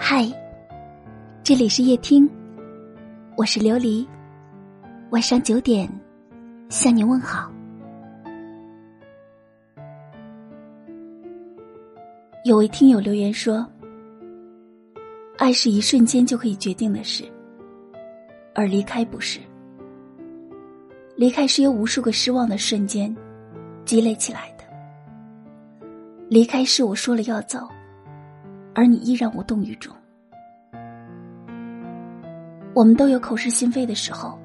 嗨，这里是夜听，我是琉璃。晚上九点向你问好。有位听友留言说：“爱是一瞬间就可以决定的事，而离开不是。离开是由无数个失望的瞬间积累起来的。离开是我说了要走。”而你依然无动于衷。我们都有口是心非的时候，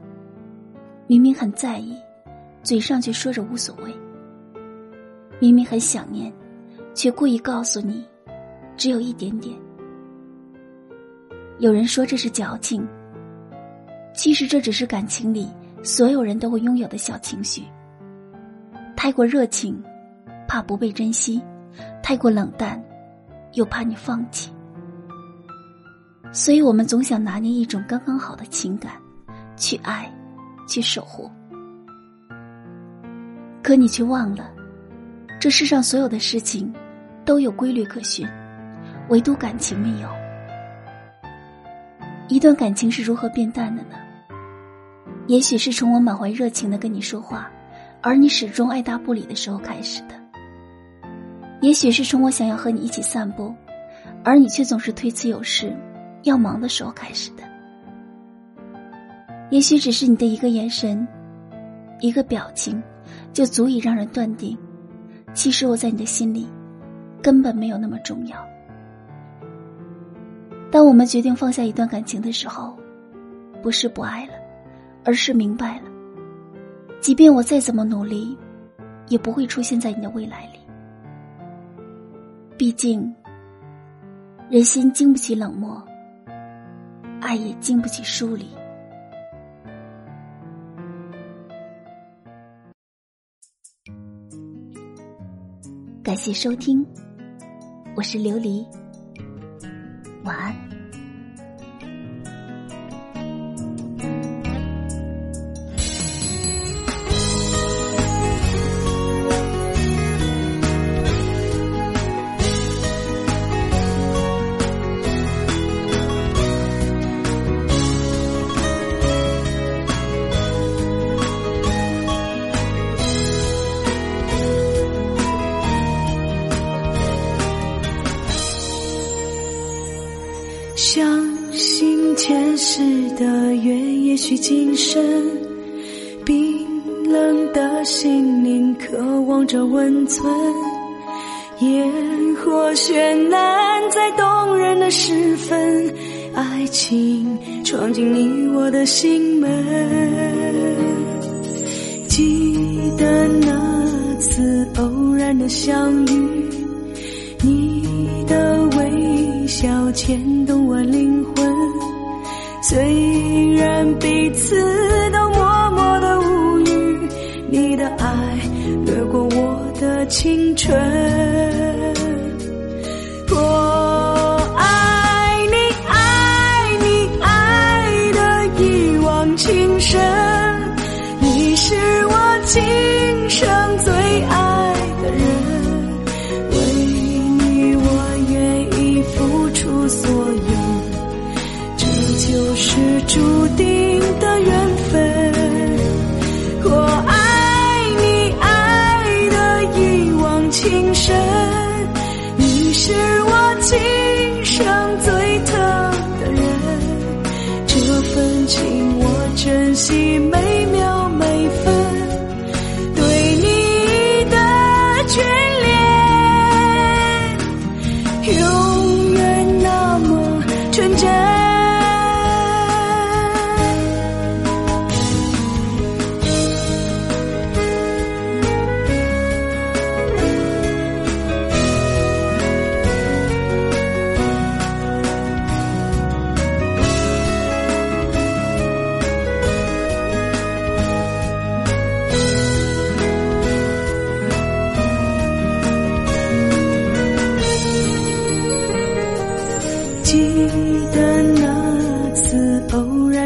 明明很在意，嘴上却说着无所谓；明明很想念，却故意告诉你只有一点点。有人说这是矫情，其实这只是感情里所有人都会拥有的小情绪。太过热情，怕不被珍惜；太过冷淡。又怕你放弃，所以我们总想拿捏一种刚刚好的情感，去爱，去守护。可你却忘了，这世上所有的事情都有规律可循，唯独感情没有。一段感情是如何变淡的呢？也许是从我满怀热情的跟你说话，而你始终爱答不理的时候开始的。也许是从我想要和你一起散步，而你却总是推辞有事、要忙的时候开始的。也许只是你的一个眼神、一个表情，就足以让人断定，其实我在你的心里根本没有那么重要。当我们决定放下一段感情的时候，不是不爱了，而是明白了，即便我再怎么努力，也不会出现在你的未来里。毕竟，人心经不起冷漠，爱也经不起疏离。感谢收听，我是琉璃，晚安。相信前世的缘，也许今生。冰冷的心灵渴望着温存，烟火绚烂在动人的时分，爱情闯进你我的心门。记得那次偶然的相遇，你小牵动我灵魂虽然彼此都默默的无语你的爱掠过我的青春我爱你爱你爱的一往情深你是我今生最爱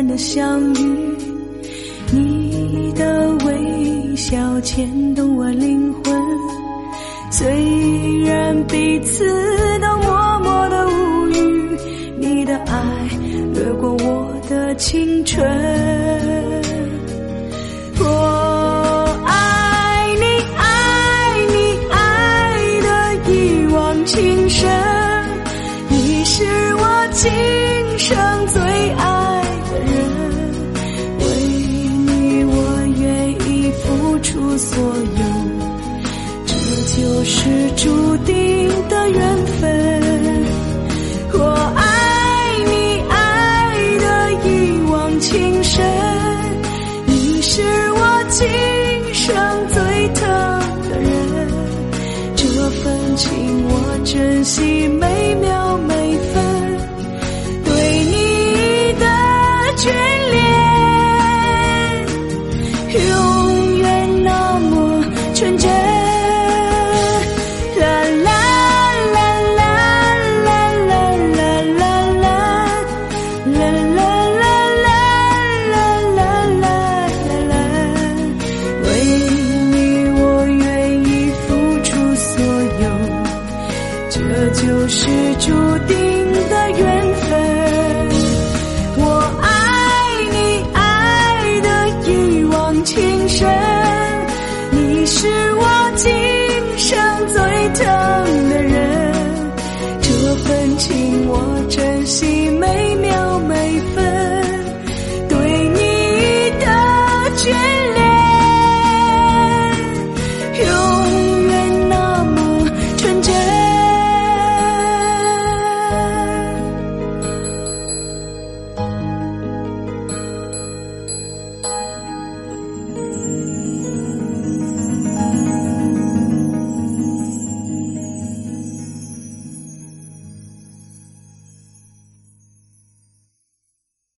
的相遇，你的微笑牵动我灵魂。虽然彼此都默默的无语，你的爱掠过我的青春。我爱你，爱你，爱的一往情深。你是我今生最所有这就是注定的缘分。我爱你爱的一往情深。你是我今生最疼的人。这份情我珍惜每秒我珍惜每秒